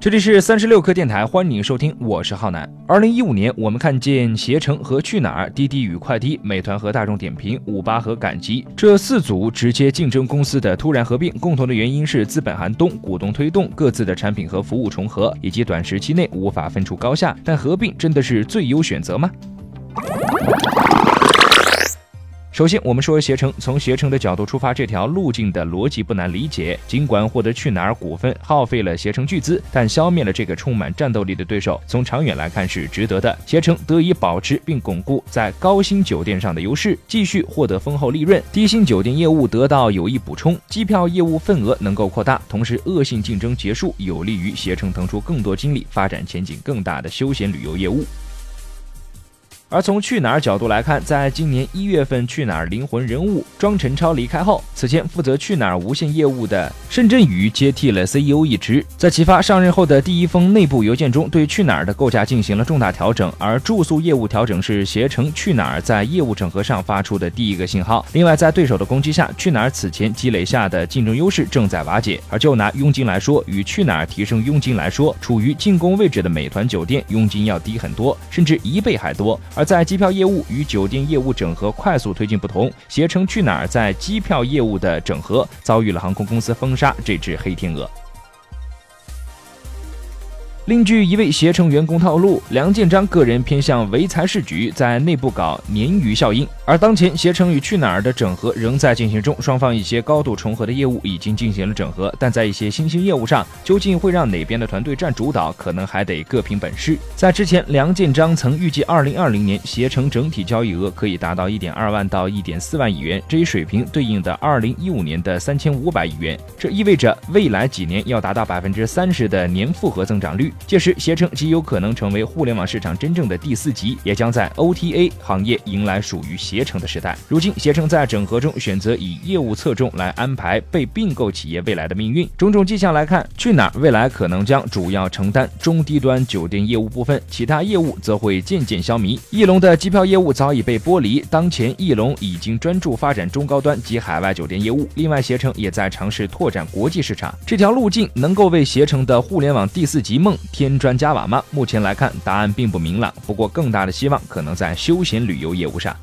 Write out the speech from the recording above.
这里是三十六氪电台，欢迎收听，我是浩南。二零一五年，我们看见携程和去哪儿、滴滴与快滴、美团和大众点评、五八和赶集这四组直接竞争公司的突然合并，共同的原因是资本寒冬、股东推动、各自的产品和服务重合，以及短时期内无法分出高下。但合并真的是最优选择吗？首先，我们说携程。从携程的角度出发，这条路径的逻辑不难理解。尽管获得去哪儿股份耗费了携程巨资，但消灭了这个充满战斗力的对手，从长远来看是值得的。携程得以保持并巩固在高薪酒店上的优势，继续获得丰厚利润。低薪酒店业务得到有益补充，机票业务份额能够扩大，同时恶性竞争结束，有利于携程腾出更多精力，发展前景更大的休闲旅游业务。而从去哪儿角度来看，在今年一月份，去哪儿灵魂人物庄晨超离开后，此前负责去哪儿无线业务的申振宇接替了 CEO 一职。在启发上任后的第一封内部邮件中，对去哪儿的构架进行了重大调整。而住宿业务调整是携程去哪儿在业务整合上发出的第一个信号。另外，在对手的攻击下，去哪儿此前积累下的竞争优势正在瓦解。而就拿佣金来说，与去哪儿提升佣金来说，处于进攻位置的美团酒店佣金要低很多，甚至一倍还多。而在机票业务与酒店业务整合快速推进不同，携程去哪儿在机票业务的整合遭遇了航空公司封杀这只黑天鹅。另据一位携程员工透露，梁建章个人偏向唯才是举，在内部搞鲶鱼效应。而当前携程与去哪儿的整合仍在进行中，双方一些高度重合的业务已经进行了整合，但在一些新兴业务上，究竟会让哪边的团队占主导，可能还得各凭本事。在之前，梁建章曾预计，二零二零年携程整体交易额可以达到一点二万到一点四万亿元，这一水平对应的二零一五年的三千五百亿元，这意味着未来几年要达到百分之三十的年复合增长率。届时，携程极有可能成为互联网市场真正的第四级，也将在 OTA 行业迎来属于携程的时代。如今，携程在整合中选择以业务侧重来安排被并购企业未来的命运。种种迹象来看，去哪儿未来可能将主要承担中低端酒店业务部分，其他业务则会渐渐消弭。翼龙的机票业务早已被剥离，当前翼龙已经专注发展中高端及海外酒店业务。另外，携程也在尝试拓展国际市场。这条路径能够为携程的互联网第四级梦添砖加瓦吗？目前来看，答案并不明朗。不过，更大的希望可能在休闲旅游业务上。